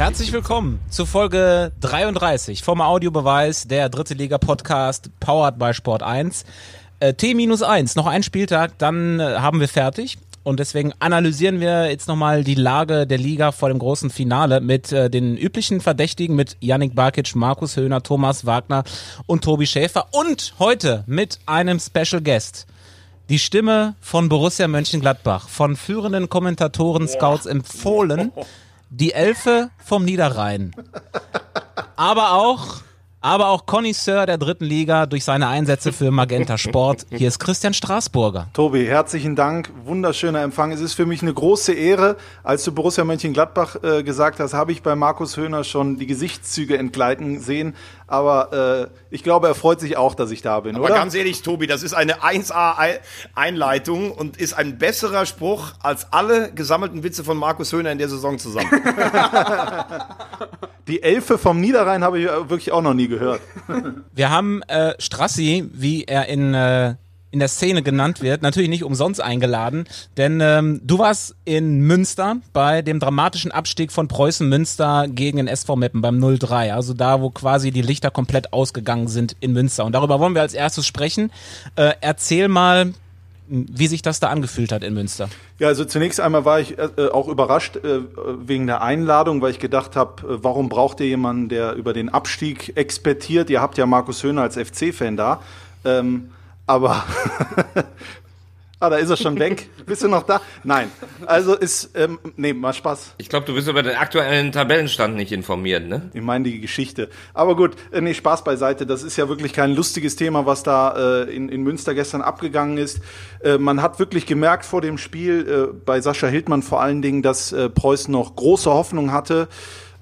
Herzlich willkommen zu Folge 33 vom Audiobeweis, der dritte Liga Podcast, powered by Sport 1. Äh, T-1, noch ein Spieltag, dann äh, haben wir fertig. Und deswegen analysieren wir jetzt nochmal die Lage der Liga vor dem großen Finale mit äh, den üblichen Verdächtigen, mit Yannick Barkic, Markus Höhner, Thomas Wagner und Tobi Schäfer. Und heute mit einem Special Guest. Die Stimme von Borussia Mönchengladbach, von führenden Kommentatoren, Scouts empfohlen. Die Elfe vom Niederrhein. Aber auch aber auch Connoisseur der dritten Liga durch seine Einsätze für Magenta Sport. Hier ist Christian Straßburger. Tobi, herzlichen Dank. Wunderschöner Empfang. Es ist für mich eine große Ehre. Als du Borussia Mönchengladbach äh, gesagt hast, habe ich bei Markus Höhner schon die Gesichtszüge entgleiten sehen. Aber äh, ich glaube, er freut sich auch, dass ich da bin, Aber oder? ganz ehrlich, Tobi, das ist eine 1A-Einleitung und ist ein besserer Spruch als alle gesammelten Witze von Markus Höhner in der Saison zusammen. Die Elfe vom Niederrhein habe ich wirklich auch noch nie gehört. Wir haben äh, Strassi, wie er in, äh, in der Szene genannt wird, natürlich nicht umsonst eingeladen, denn ähm, du warst in Münster bei dem dramatischen Abstieg von Preußen Münster gegen den SV Meppen beim 0-3, also da, wo quasi die Lichter komplett ausgegangen sind in Münster. Und darüber wollen wir als erstes sprechen. Äh, erzähl mal, wie sich das da angefühlt hat in Münster. Ja, also zunächst einmal war ich äh, auch überrascht äh, wegen der Einladung, weil ich gedacht habe, äh, warum braucht ihr jemanden, der über den Abstieg expertiert? Ihr habt ja Markus Höhner als FC-Fan da. Ähm, aber Ah, da ist er schon weg. Bist du noch da? Nein. Also ist, ähm, nee, mal Spaß. Ich glaube, du bist über den aktuellen Tabellenstand nicht informiert, ne? Ich meine die Geschichte. Aber gut, äh, nee, Spaß beiseite. Das ist ja wirklich kein lustiges Thema, was da äh, in, in Münster gestern abgegangen ist. Äh, man hat wirklich gemerkt vor dem Spiel, äh, bei Sascha Hildmann vor allen Dingen, dass äh, Preußen noch große Hoffnung hatte,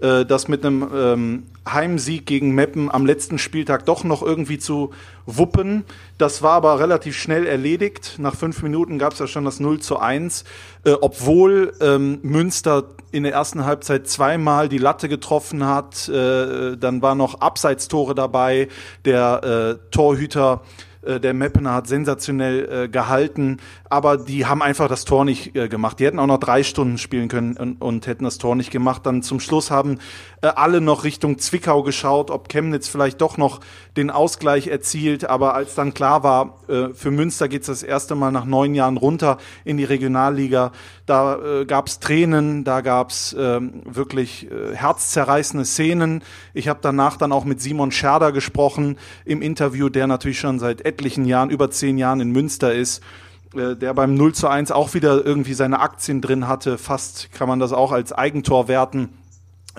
äh, das mit einem ähm, Heimsieg gegen Meppen am letzten Spieltag doch noch irgendwie zu wuppen. Das war aber relativ schnell erledigt. Nach fünf Minuten gab es ja schon das 0 zu 1, äh, obwohl ähm, Münster in der ersten Halbzeit zweimal die Latte getroffen hat. Äh, dann war noch Abseitstore dabei. Der äh, Torhüter äh, der Meppener hat sensationell äh, gehalten, aber die haben einfach das Tor nicht äh, gemacht. Die hätten auch noch drei Stunden spielen können und, und hätten das Tor nicht gemacht. Dann zum Schluss haben äh, alle noch Richtung Zwickau geschaut, ob Chemnitz vielleicht doch noch den Ausgleich erzielt. Aber als dann klar war, äh, für Münster geht's das erste Mal nach neun Jahren runter in die Regionalliga, da äh, gab's Tränen, da gab's äh, wirklich äh, herzzerreißende Szenen. Ich habe danach dann auch mit Simon Scherder gesprochen im Interview, der natürlich schon seit etlichen Jahren, über zehn Jahren in Münster ist äh, der beim 0 zu 1 auch wieder irgendwie seine Aktien drin hatte. Fast kann man das auch als Eigentor werten.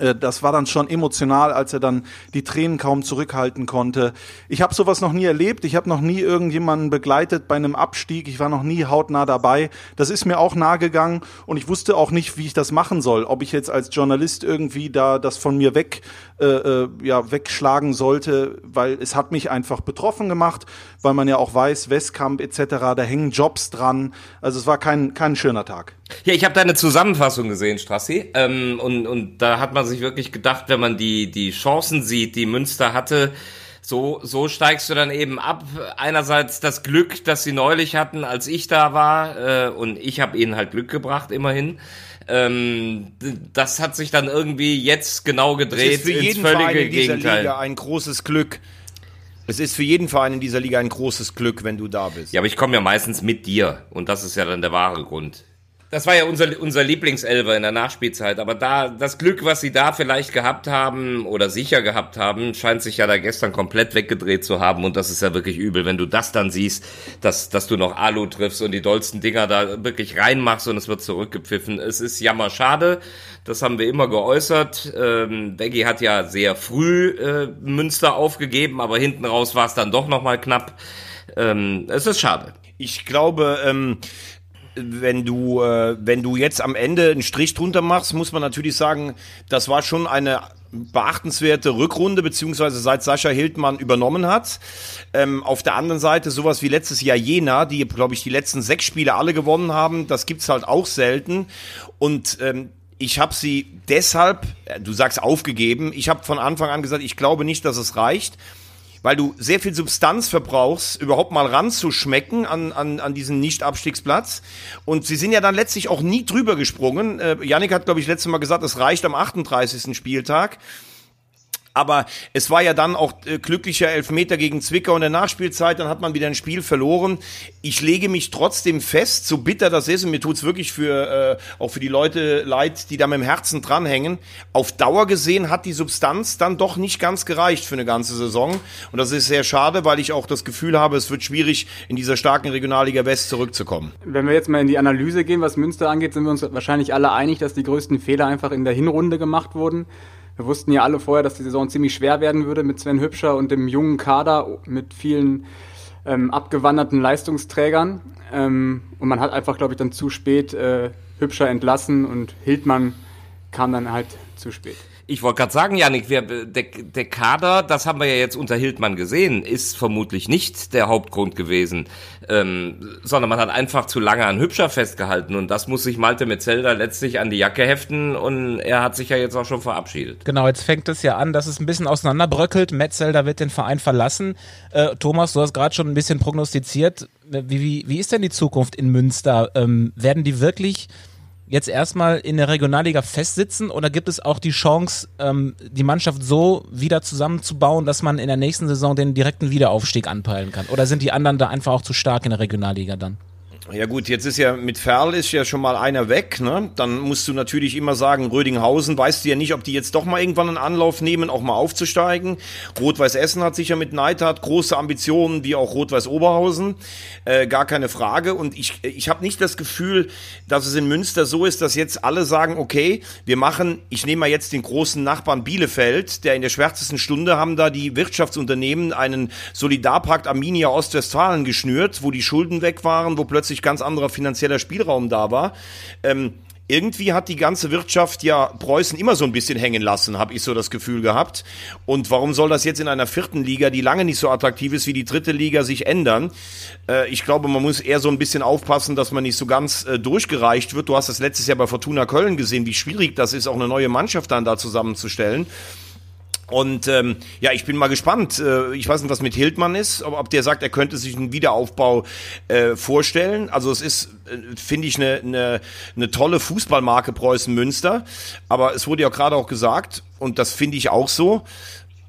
Äh, Das war dann schon emotional, als er dann die Tränen kaum zurückhalten konnte. Ich habe sowas noch nie erlebt. Ich habe noch nie irgendjemanden begleitet bei einem Abstieg. Ich war noch nie hautnah dabei. Das ist mir auch nahe gegangen und ich wusste auch nicht, wie ich das machen soll. Ob ich jetzt als Journalist irgendwie da das von mir weg, äh, äh, ja, wegschlagen sollte, weil es hat mich einfach betroffen gemacht, weil man ja auch weiß, Westkamp etc., da hängen Jobs dran. Also es war kein, kein schöner Tag. Ja, ich habe deine Zusammenfassung gesehen, Strassi. Ähm, und, und da hat man sich wirklich gedacht, wenn man die, die Chancen sieht, die Münster hatte, so, so steigst du dann eben ab. Einerseits das Glück, das sie neulich hatten, als ich da war. Äh, und ich habe ihnen halt Glück gebracht, immerhin. Ähm, das hat sich dann irgendwie jetzt genau Es gedreht ist für ins jeden Verein in dieser Gegenteil. Liga ein großes Glück. Es ist für jeden Verein in dieser Liga ein großes Glück, wenn du da bist. Ja, aber ich komme ja meistens mit dir und das ist ja dann der wahre Grund. Das war ja unser, unser Lieblingselver in der Nachspielzeit, aber da, das Glück, was sie da vielleicht gehabt haben oder sicher gehabt haben, scheint sich ja da gestern komplett weggedreht zu haben und das ist ja wirklich übel, wenn du das dann siehst, dass, dass du noch Alu triffst und die dollsten Dinger da wirklich reinmachst und es wird zurückgepfiffen. Es ist jammer schade, das haben wir immer geäußert. Ähm, Beggy hat ja sehr früh äh, Münster aufgegeben, aber hinten raus war es dann doch nochmal knapp. Ähm, es ist schade. Ich glaube, ähm, wenn du, äh, wenn du jetzt am Ende einen Strich drunter machst, muss man natürlich sagen, das war schon eine beachtenswerte Rückrunde, beziehungsweise seit Sascha Hildmann übernommen hat. Ähm, auf der anderen Seite sowas wie letztes Jahr Jena, die, glaube ich, die letzten sechs Spiele alle gewonnen haben, das gibt's halt auch selten. Und ähm, ich habe sie deshalb, äh, du sagst aufgegeben, ich habe von Anfang an gesagt, ich glaube nicht, dass es reicht. Weil du sehr viel Substanz verbrauchst, überhaupt mal ranzuschmecken an, an, an diesen Nicht-Abstiegsplatz. Und sie sind ja dann letztlich auch nie drüber gesprungen. Äh, Yannick hat, glaube ich, letztes Mal gesagt, es reicht am 38. Spieltag. Aber es war ja dann auch äh, glücklicher Elfmeter gegen Zwickau in der Nachspielzeit, dann hat man wieder ein Spiel verloren. Ich lege mich trotzdem fest, so bitter das ist, und mir tut's wirklich für äh, auch für die Leute leid, die da mit dem Herzen dranhängen. Auf Dauer gesehen hat die Substanz dann doch nicht ganz gereicht für eine ganze Saison. Und das ist sehr schade, weil ich auch das Gefühl habe, es wird schwierig, in dieser starken Regionalliga West zurückzukommen. Wenn wir jetzt mal in die Analyse gehen, was Münster angeht, sind wir uns wahrscheinlich alle einig, dass die größten Fehler einfach in der Hinrunde gemacht wurden. Wir wussten ja alle vorher, dass die Saison ziemlich schwer werden würde mit Sven Hübscher und dem jungen Kader mit vielen ähm, abgewanderten Leistungsträgern. Ähm, und man hat einfach, glaube ich, dann zu spät äh, Hübscher entlassen und Hildmann kam dann halt zu spät. Ich wollte gerade sagen, Janik, wir, der, der Kader, das haben wir ja jetzt unter Hildmann gesehen, ist vermutlich nicht der Hauptgrund gewesen, ähm, sondern man hat einfach zu lange an Hübscher festgehalten und das muss sich Malte Metzelder letztlich an die Jacke heften und er hat sich ja jetzt auch schon verabschiedet. Genau, jetzt fängt es ja an, dass es ein bisschen auseinanderbröckelt. Metzelder wird den Verein verlassen. Äh, Thomas, du hast gerade schon ein bisschen prognostiziert. Wie, wie, wie ist denn die Zukunft in Münster? Ähm, werden die wirklich jetzt erstmal in der Regionalliga festsitzen oder gibt es auch die Chance, ähm, die Mannschaft so wieder zusammenzubauen, dass man in der nächsten Saison den direkten Wiederaufstieg anpeilen kann? Oder sind die anderen da einfach auch zu stark in der Regionalliga dann? Ja gut, jetzt ist ja mit Ferl ist ja schon mal einer weg, ne? Dann musst du natürlich immer sagen, Rödinghausen, weißt du ja nicht, ob die jetzt doch mal irgendwann einen Anlauf nehmen, auch mal aufzusteigen. Rot-Weiß Essen hat sicher mit Neidhardt große Ambitionen, wie auch Rot-Weiß Oberhausen, äh, gar keine Frage. Und ich, ich habe nicht das Gefühl, dass es in Münster so ist, dass jetzt alle sagen, okay, wir machen, ich nehme mal jetzt den großen Nachbarn Bielefeld, der in der schwärzesten Stunde haben da die Wirtschaftsunternehmen einen Solidarpakt Arminia Ostwestfalen geschnürt, wo die Schulden weg waren, wo plötzlich plötzlich ganz anderer finanzieller Spielraum da war. Ähm, irgendwie hat die ganze Wirtschaft ja Preußen immer so ein bisschen hängen lassen, habe ich so das Gefühl gehabt. Und warum soll das jetzt in einer vierten Liga, die lange nicht so attraktiv ist wie die dritte Liga, sich ändern? Äh, ich glaube, man muss eher so ein bisschen aufpassen, dass man nicht so ganz äh, durchgereicht wird. Du hast das letztes Jahr bei Fortuna Köln gesehen, wie schwierig das ist, auch eine neue Mannschaft dann da zusammenzustellen. Und ähm, ja, ich bin mal gespannt. Äh, ich weiß nicht, was mit Hildmann ist, aber ob der sagt, er könnte sich einen Wiederaufbau äh, vorstellen. Also es ist, äh, finde ich, eine, eine, eine tolle Fußballmarke Preußen Münster. Aber es wurde ja gerade auch gesagt, und das finde ich auch so.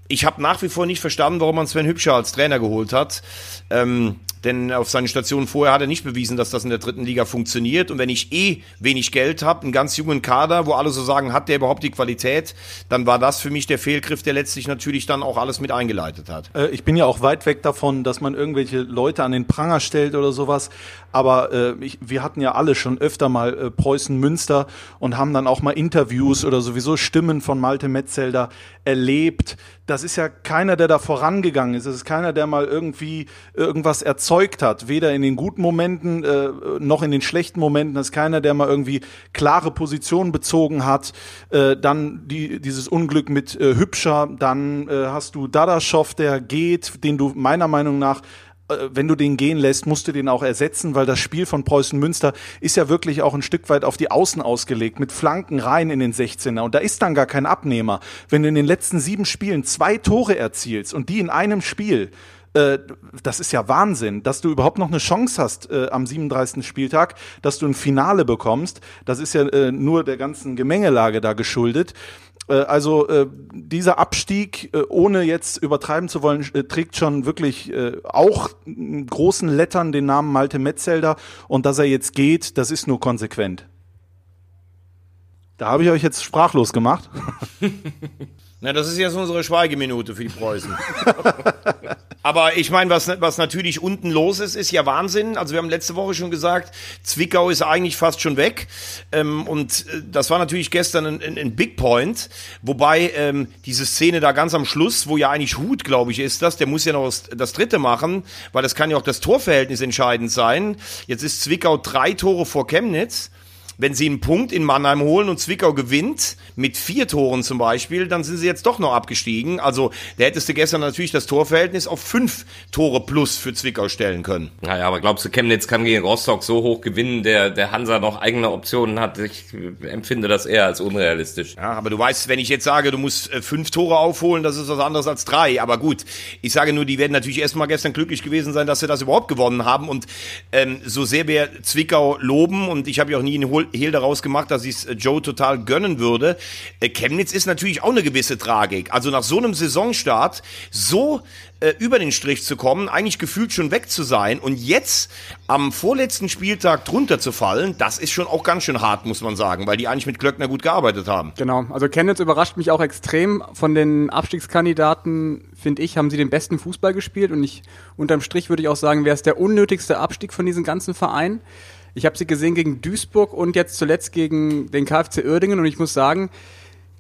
Ich habe nach wie vor nicht verstanden, warum man Sven Hübscher als Trainer geholt hat. Ähm, denn auf seinen Stationen vorher hat er nicht bewiesen, dass das in der dritten Liga funktioniert. Und wenn ich eh wenig Geld habe, einen ganz jungen Kader, wo alle so sagen, hat der überhaupt die Qualität, dann war das für mich der Fehlgriff, der letztlich natürlich dann auch alles mit eingeleitet hat. Äh, ich bin ja auch weit weg davon, dass man irgendwelche Leute an den Pranger stellt oder sowas. Aber äh, ich, wir hatten ja alle schon öfter mal äh, Preußen Münster und haben dann auch mal Interviews oder sowieso Stimmen von Malte Metzelder erlebt. Das ist ja keiner, der da vorangegangen ist. Es ist keiner, der mal irgendwie irgendwas erzeugt hat. Weder in den guten Momenten äh, noch in den schlechten Momenten. Das ist keiner, der mal irgendwie klare Positionen bezogen hat. Äh, dann die, dieses Unglück mit äh, Hübscher. Dann äh, hast du Dadaschow, der geht, den du meiner Meinung nach wenn du den gehen lässt, musst du den auch ersetzen, weil das Spiel von Preußen Münster ist ja wirklich auch ein Stück weit auf die Außen ausgelegt, mit Flanken rein in den 16er. Und da ist dann gar kein Abnehmer. Wenn du in den letzten sieben Spielen zwei Tore erzielst und die in einem Spiel, äh, das ist ja Wahnsinn, dass du überhaupt noch eine Chance hast äh, am 37. Spieltag, dass du ein Finale bekommst. Das ist ja äh, nur der ganzen Gemengelage da geschuldet. Äh, also äh, dieser Abstieg, äh, ohne jetzt übertreiben zu wollen, trägt schon wirklich auch in großen Lettern den Namen Malte Metzelder. Und dass er jetzt geht, das ist nur konsequent. Da habe ich euch jetzt sprachlos gemacht. Na, das ist jetzt unsere Schweigeminute für die Preußen. Aber ich meine, was, was natürlich unten los ist, ist ja Wahnsinn. Also wir haben letzte Woche schon gesagt, Zwickau ist eigentlich fast schon weg. Ähm, und äh, das war natürlich gestern ein, ein, ein Big Point. Wobei ähm, diese Szene da ganz am Schluss, wo ja eigentlich Hut, glaube ich, ist das, der muss ja noch das, das dritte machen, weil das kann ja auch das Torverhältnis entscheidend sein. Jetzt ist Zwickau drei Tore vor Chemnitz. Wenn sie einen Punkt in Mannheim holen und Zwickau gewinnt, mit vier Toren zum Beispiel, dann sind sie jetzt doch noch abgestiegen. Also da hättest du gestern natürlich das Torverhältnis auf fünf Tore plus für Zwickau stellen können. Naja, aber glaubst du, Chemnitz kann gegen Rostock so hoch gewinnen, der, der Hansa noch eigene Optionen hat? Ich empfinde das eher als unrealistisch. Ja, aber du weißt, wenn ich jetzt sage, du musst äh, fünf Tore aufholen, das ist was anderes als drei. Aber gut, ich sage nur, die werden natürlich erstmal gestern glücklich gewesen sein, dass sie das überhaupt gewonnen haben. Und ähm, so sehr wir Zwickau loben, und ich habe ja auch nie einen Hehl daraus gemacht, dass ich es äh, Joe total gönnen würde, äh, Chemnitz ist natürlich auch eine gewisse Tragik. Also nach so einem Saisonstart so äh, über den Strich zu kommen, eigentlich gefühlt schon weg zu sein und jetzt am vorletzten Spieltag drunter zu fallen, das ist schon auch ganz schön hart, muss man sagen, weil die eigentlich mit Klöckner gut gearbeitet haben. Genau, also Chemnitz überrascht mich auch extrem. Von den Abstiegskandidaten, finde ich, haben sie den besten Fußball gespielt und ich unterm Strich würde ich auch sagen, wäre es der unnötigste Abstieg von diesen ganzen Vereinen. Ich habe sie gesehen gegen Duisburg und jetzt zuletzt gegen den KfC Uerdingen und ich muss sagen,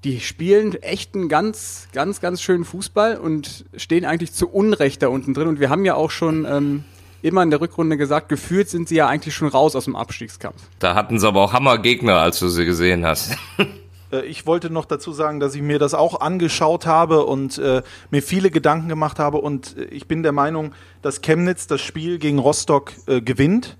die spielen echt einen ganz, ganz, ganz schönen Fußball und stehen eigentlich zu Unrecht da unten drin. Und wir haben ja auch schon ähm, immer in der Rückrunde gesagt, gefühlt sind sie ja eigentlich schon raus aus dem Abstiegskampf. Da hatten sie aber auch Hammergegner, als du sie gesehen hast. Äh, ich wollte noch dazu sagen, dass ich mir das auch angeschaut habe und äh, mir viele Gedanken gemacht habe. Und äh, ich bin der Meinung, dass Chemnitz das Spiel gegen Rostock äh, gewinnt.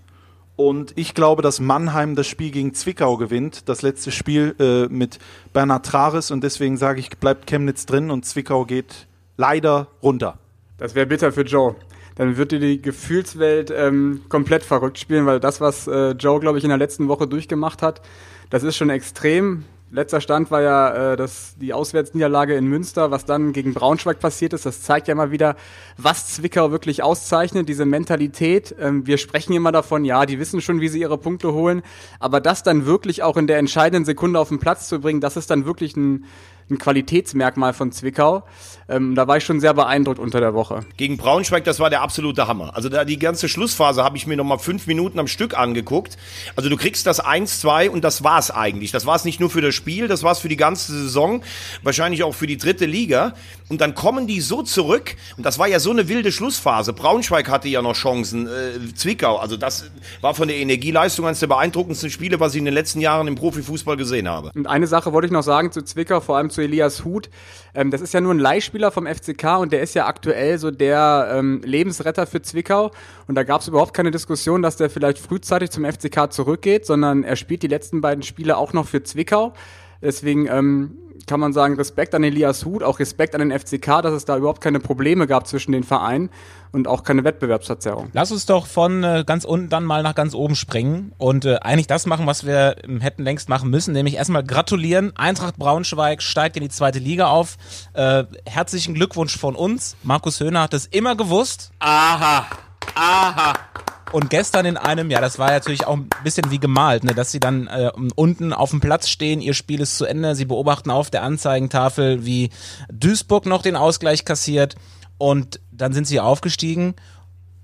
Und ich glaube, dass Mannheim das Spiel gegen Zwickau gewinnt, das letzte Spiel äh, mit Bernhard Trares. Und deswegen sage ich, bleibt Chemnitz drin und Zwickau geht leider runter. Das wäre bitter für Joe. Dann wird dir die Gefühlswelt ähm, komplett verrückt spielen, weil das, was äh, Joe, glaube ich, in der letzten Woche durchgemacht hat, das ist schon extrem. Letzter Stand war ja äh, das, die Auswärtsniederlage in Münster, was dann gegen Braunschweig passiert ist. Das zeigt ja mal wieder, was Zwickau wirklich auszeichnet, diese Mentalität. Ähm, wir sprechen immer davon, ja, die wissen schon, wie sie ihre Punkte holen, aber das dann wirklich auch in der entscheidenden Sekunde auf den Platz zu bringen, das ist dann wirklich ein, ein Qualitätsmerkmal von Zwickau. Ähm, da war ich schon sehr beeindruckt unter der Woche. Gegen Braunschweig, das war der absolute Hammer. Also da die ganze Schlussphase habe ich mir nochmal fünf Minuten am Stück angeguckt. Also du kriegst das 1-2 und das war's eigentlich. Das war's nicht nur für das Spiel, das war's für die ganze Saison, wahrscheinlich auch für die dritte Liga. Und dann kommen die so zurück und das war ja so eine wilde Schlussphase. Braunschweig hatte ja noch Chancen, äh, Zwickau. Also das war von der Energieleistung eines der beeindruckendsten Spiele, was ich in den letzten Jahren im Profifußball gesehen habe. Und eine Sache wollte ich noch sagen zu Zwickau, vor allem zu Elias Huth. Ähm, das ist ja nur ein Leihspieler vom FCK und der ist ja aktuell so der ähm, Lebensretter für Zwickau. Und da gab es überhaupt keine Diskussion, dass der vielleicht frühzeitig zum FCK zurückgeht, sondern er spielt die letzten beiden Spiele auch noch für Zwickau. Deswegen ähm, kann man sagen, Respekt an Elias Huth, auch Respekt an den FCK, dass es da überhaupt keine Probleme gab zwischen den Vereinen und auch keine Wettbewerbsverzerrung. Lass uns doch von äh, ganz unten dann mal nach ganz oben springen und äh, eigentlich das machen, was wir ähm, hätten längst machen müssen, nämlich erstmal gratulieren. Eintracht Braunschweig steigt in die zweite Liga auf. Äh, herzlichen Glückwunsch von uns. Markus Höhner hat es immer gewusst. Aha, aha. Und gestern in einem, ja, das war natürlich auch ein bisschen wie gemalt, ne, dass sie dann äh, unten auf dem Platz stehen, ihr Spiel ist zu Ende, sie beobachten auf der Anzeigentafel, wie Duisburg noch den Ausgleich kassiert und dann sind sie aufgestiegen.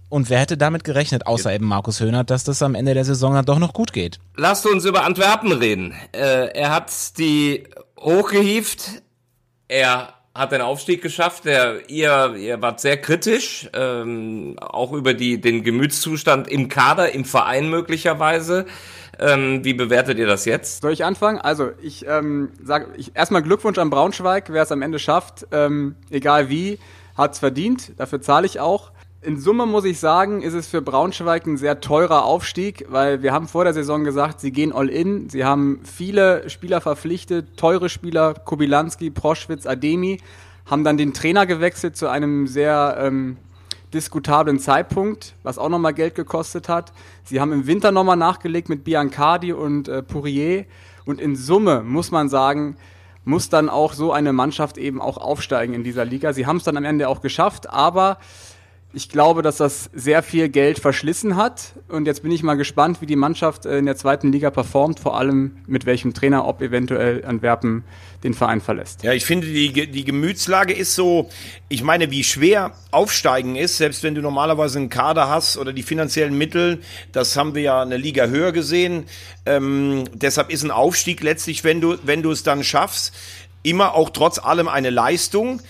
Und wer hätte damit gerechnet, außer eben Markus Höhnert, dass das am Ende der Saison dann doch noch gut geht? Lasst uns über Antwerpen reden. Äh, er hat die hochgehieft. Er hat den Aufstieg geschafft. Der, ihr, ihr wart sehr kritisch, ähm, auch über die, den Gemütszustand im Kader, im Verein möglicherweise. Ähm, wie bewertet ihr das jetzt? Soll ich anfangen? Also ich ähm, sage ich, erstmal Glückwunsch an Braunschweig, wer es am Ende schafft, ähm, egal wie, hat's verdient. Dafür zahle ich auch. In Summe muss ich sagen, ist es für Braunschweig ein sehr teurer Aufstieg, weil wir haben vor der Saison gesagt, sie gehen all in. Sie haben viele Spieler verpflichtet, teure Spieler, Kubilanski, Proschwitz, Ademi, haben dann den Trainer gewechselt zu einem sehr ähm, diskutablen Zeitpunkt, was auch nochmal Geld gekostet hat. Sie haben im Winter nochmal nachgelegt mit Biancardi und äh, Pourier. Und in Summe muss man sagen, muss dann auch so eine Mannschaft eben auch aufsteigen in dieser Liga. Sie haben es dann am Ende auch geschafft, aber ich glaube, dass das sehr viel Geld verschlissen hat. Und jetzt bin ich mal gespannt, wie die Mannschaft äh, in der zweiten Liga performt, vor allem mit welchem Trainer, ob eventuell Antwerpen den Verein verlässt. Ja, ich finde, die, die Gemütslage ist so, ich meine, wie schwer aufsteigen ist, selbst wenn du normalerweise einen Kader hast oder die finanziellen Mittel, das haben wir ja eine Liga höher gesehen. Ähm, deshalb ist ein Aufstieg letztlich, wenn du, wenn du es dann schaffst, immer auch trotz allem eine Leistung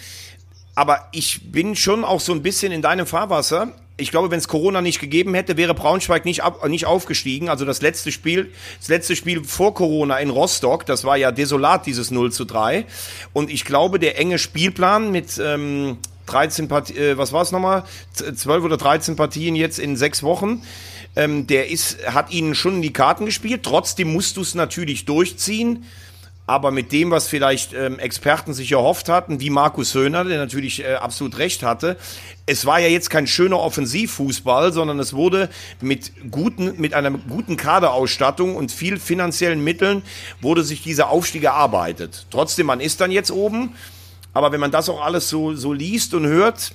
aber ich bin schon auch so ein bisschen in deinem Fahrwasser. Ich glaube, wenn es Corona nicht gegeben hätte, wäre Braunschweig nicht, ab, nicht aufgestiegen. Also das letzte Spiel, das letzte Spiel vor Corona in Rostock, das war ja desolat, dieses 0 zu 3. Und ich glaube, der enge Spielplan mit ähm, 13 Partien, äh, was war es nochmal? 12 oder 13 Partien jetzt in sechs Wochen. Ähm, der ist, hat ihnen schon in die Karten gespielt. Trotzdem musst du es natürlich durchziehen. Aber mit dem, was vielleicht ähm, Experten sich erhofft hatten, wie Markus Höhner, der natürlich äh, absolut recht hatte, es war ja jetzt kein schöner Offensivfußball, sondern es wurde mit guten, mit einer guten Kaderausstattung und viel finanziellen Mitteln wurde sich dieser Aufstieg erarbeitet. Trotzdem, man ist dann jetzt oben. Aber wenn man das auch alles so, so liest und hört,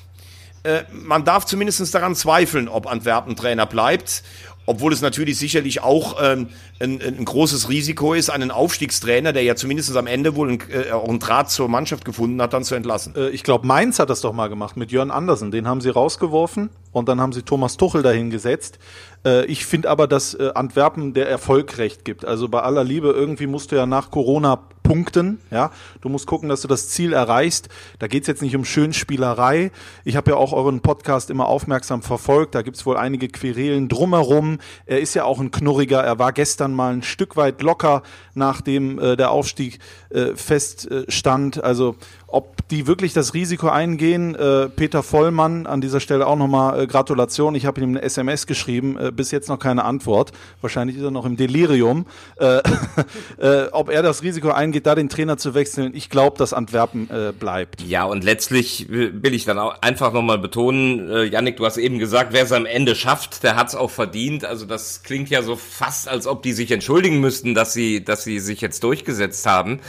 äh, man darf zumindest daran zweifeln, ob Antwerpen Trainer bleibt. Obwohl es natürlich sicherlich auch ähm, ein, ein großes Risiko ist, einen Aufstiegstrainer, der ja zumindest am Ende wohl ein, äh, auch einen Draht zur Mannschaft gefunden hat, dann zu entlassen. Äh, ich glaube, Mainz hat das doch mal gemacht mit Jörn Andersen. Den haben sie rausgeworfen und dann haben sie Thomas Tuchel dahin gesetzt. Äh, ich finde aber, dass äh, Antwerpen der Erfolg recht gibt. Also bei aller Liebe, irgendwie musst du ja nach Corona punkten. Ja, du musst gucken, dass du das Ziel erreichst. Da geht's jetzt nicht um Schönspielerei. Ich habe ja auch euren Podcast immer aufmerksam verfolgt. Da gibt's wohl einige Querelen drumherum. Er ist ja auch ein Knurriger. Er war gestern mal ein Stück weit locker, nachdem äh, der Aufstieg äh, feststand. Also ob die wirklich das Risiko eingehen, äh, Peter Vollmann, an dieser Stelle auch nochmal äh, Gratulation. Ich habe ihm eine SMS geschrieben, äh, bis jetzt noch keine Antwort. Wahrscheinlich ist er noch im Delirium. Äh, äh, ob er das Risiko eingeht, da den Trainer zu wechseln, ich glaube, dass Antwerpen äh, bleibt. Ja, und letztlich will ich dann auch einfach nochmal betonen, äh, Yannick, du hast eben gesagt, wer es am Ende schafft, der hat es auch verdient. Also das klingt ja so fast, als ob die sich entschuldigen müssten, dass sie, dass sie sich jetzt durchgesetzt haben.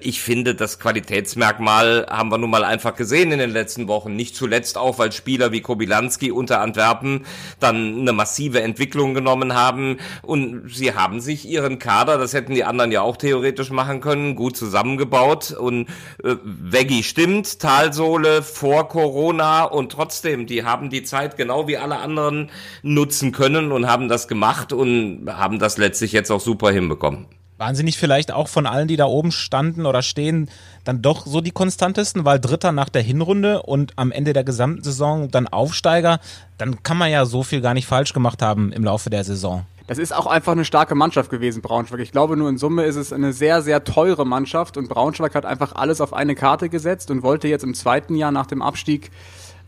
Ich finde, das Qualitätsmerkmal haben wir nun mal einfach gesehen in den letzten Wochen. Nicht zuletzt auch, weil Spieler wie Kobilanski unter Antwerpen dann eine massive Entwicklung genommen haben und sie haben sich ihren Kader, das hätten die anderen ja auch theoretisch machen können, gut zusammengebaut und äh, Veggie stimmt, Talsohle vor Corona und trotzdem, die haben die Zeit genau wie alle anderen nutzen können und haben das gemacht und haben das letztlich jetzt auch super hinbekommen. Waren sie nicht vielleicht auch von allen, die da oben standen oder stehen, dann doch so die konstantesten, weil Dritter nach der Hinrunde und am Ende der gesamten Saison dann Aufsteiger, dann kann man ja so viel gar nicht falsch gemacht haben im Laufe der Saison. Das ist auch einfach eine starke Mannschaft gewesen, Braunschweig. Ich glaube, nur in Summe ist es eine sehr, sehr teure Mannschaft und Braunschweig hat einfach alles auf eine Karte gesetzt und wollte jetzt im zweiten Jahr nach dem Abstieg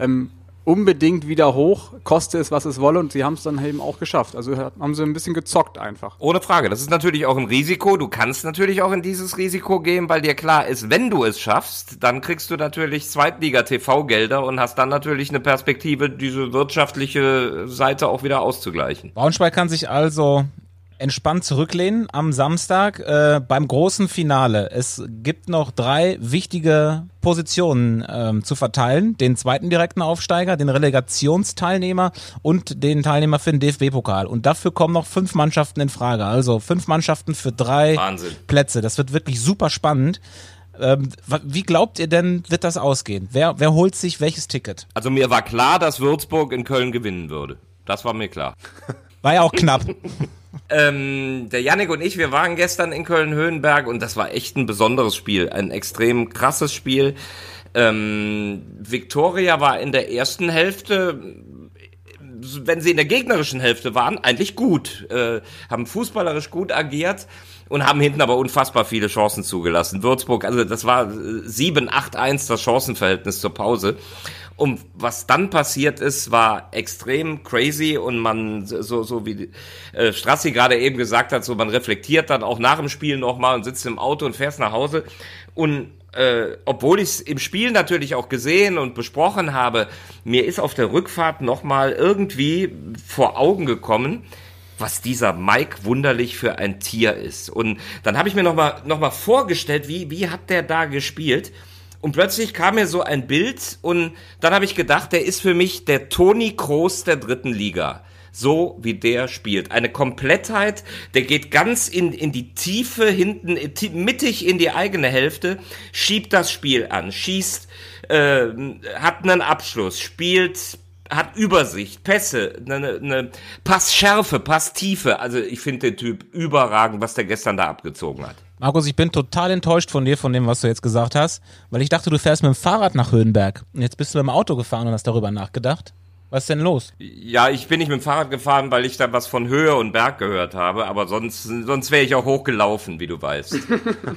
ähm, unbedingt wieder hoch, koste es, was es wolle, und sie haben es dann eben auch geschafft. Also haben sie ein bisschen gezockt einfach. Ohne Frage. Das ist natürlich auch ein Risiko. Du kannst natürlich auch in dieses Risiko gehen, weil dir klar ist, wenn du es schaffst, dann kriegst du natürlich Zweitliga-TV-Gelder und hast dann natürlich eine Perspektive, diese wirtschaftliche Seite auch wieder auszugleichen. Braunschweig kann sich also entspannt zurücklehnen am Samstag äh, beim großen Finale. Es gibt noch drei wichtige Positionen ähm, zu verteilen. Den zweiten direkten Aufsteiger, den Relegationsteilnehmer und den Teilnehmer für den DFB-Pokal. Und dafür kommen noch fünf Mannschaften in Frage. Also fünf Mannschaften für drei Wahnsinn. Plätze. Das wird wirklich super spannend. Ähm, wie glaubt ihr denn, wird das ausgehen? Wer, wer holt sich welches Ticket? Also mir war klar, dass Würzburg in Köln gewinnen würde. Das war mir klar. War ja auch knapp. Ähm, der Yannick und ich, wir waren gestern in Köln-Höhenberg und das war echt ein besonderes Spiel, ein extrem krasses Spiel. Ähm, Victoria war in der ersten Hälfte, wenn sie in der gegnerischen Hälfte waren, eigentlich gut, äh, haben fußballerisch gut agiert und haben hinten aber unfassbar viele Chancen zugelassen. Würzburg, also das war 7-8-1 das Chancenverhältnis zur Pause. Und was dann passiert ist, war extrem crazy und man, so, so wie äh, Strassi gerade eben gesagt hat, so man reflektiert dann auch nach dem Spiel nochmal und sitzt im Auto und fährst nach Hause. Und äh, obwohl ich es im Spiel natürlich auch gesehen und besprochen habe, mir ist auf der Rückfahrt nochmal irgendwie vor Augen gekommen, was dieser Mike wunderlich für ein Tier ist. Und dann habe ich mir nochmal noch mal vorgestellt, wie, wie hat der da gespielt? Und plötzlich kam mir so ein Bild und dann habe ich gedacht, der ist für mich der Toni Kroos der dritten Liga. So wie der spielt. Eine Komplettheit, der geht ganz in, in die Tiefe, hinten, mittig in die eigene Hälfte, schiebt das Spiel an, schießt, äh, hat einen Abschluss, spielt hat Übersicht, Pässe, eine, eine Passschärfe, Passtiefe. Also ich finde den Typ überragend, was der gestern da abgezogen hat. Markus, ich bin total enttäuscht von dir, von dem, was du jetzt gesagt hast, weil ich dachte, du fährst mit dem Fahrrad nach Höhenberg. Und jetzt bist du mit dem Auto gefahren und hast darüber nachgedacht. Was ist denn los? Ja, ich bin nicht mit dem Fahrrad gefahren, weil ich da was von Höhe und Berg gehört habe, aber sonst, sonst wäre ich auch hochgelaufen, wie du weißt.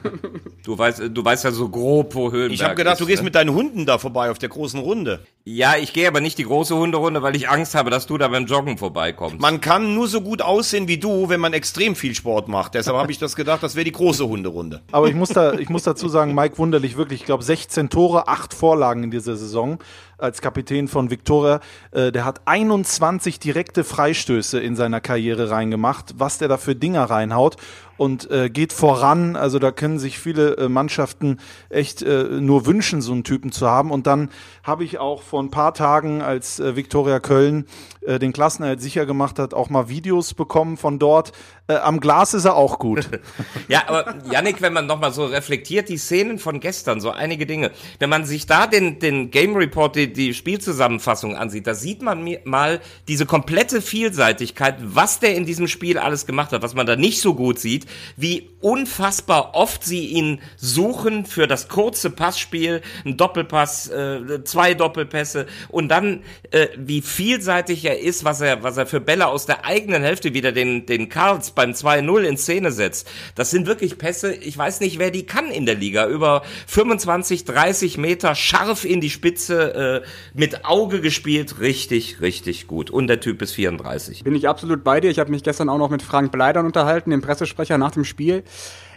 du weißt, du weißt ja so grob, wo Höhenberg Ich habe gedacht, ist, du gehst ne? mit deinen Hunden da vorbei auf der großen Runde. Ja, ich gehe aber nicht die große Hunderunde, weil ich Angst habe, dass du da beim Joggen vorbeikommst. Man kann nur so gut aussehen wie du, wenn man extrem viel Sport macht. Deshalb habe ich das gedacht, das wäre die große Hunderunde. Aber ich muss, da, ich muss dazu sagen, Mike Wunderlich wirklich, ich glaube, 16 Tore, 8 Vorlagen in dieser Saison als Kapitän von Viktoria. Äh, der hat 21 direkte Freistöße in seiner Karriere reingemacht, was der da für Dinger reinhaut und äh, geht voran. Also da können sich viele äh, Mannschaften echt äh, nur wünschen, so einen Typen zu haben. Und dann habe ich auch vor ein paar Tagen, als äh, Viktoria Köln äh, den Klassenerhalt sicher gemacht hat, auch mal Videos bekommen von dort. Äh, am Glas ist er auch gut. Ja, aber Yannick, wenn man nochmal so reflektiert, die Szenen von gestern, so einige Dinge, wenn man sich da den, den Game Report, die, die Spielzusammenfassung ansieht, da sieht man mir mal diese komplette Vielseitigkeit, was der in diesem Spiel alles gemacht hat, was man da nicht so gut sieht, wie unfassbar oft sie ihn suchen für das kurze Passspiel, ein Doppelpass, äh, zwei Doppelpässe und dann äh, wie vielseitig er ist, was er, was er für Bälle aus der eigenen Hälfte wieder den, den Karls beim 2-0 in Szene setzt. Das sind wirklich Pässe, ich weiß nicht, wer die kann in der Liga. Über 25, 30 Meter scharf in die Spitze, äh, mit Auge gespielt, richtig, richtig gut. Und der Typ ist 34. Bin ich absolut bei dir. Ich habe mich gestern auch noch mit Frank Bleidern unterhalten, dem Pressesprecher nach dem Spiel.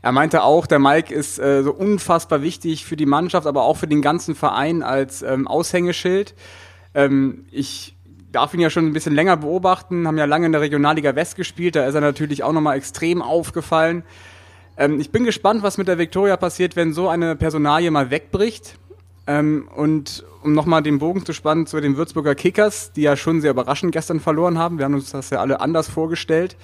Er meinte auch, der Mike ist äh, so unfassbar wichtig für die Mannschaft, aber auch für den ganzen Verein als ähm, Aushängeschild. Ähm, ich darf ihn ja schon ein bisschen länger beobachten, haben ja lange in der Regionalliga West gespielt, da ist er natürlich auch nochmal extrem aufgefallen. Ähm, ich bin gespannt, was mit der Viktoria passiert, wenn so eine Personalie mal wegbricht. Ähm, und um nochmal den Bogen zu spannen zu den Würzburger Kickers, die ja schon sehr überraschend gestern verloren haben. Wir haben uns das ja alle anders vorgestellt.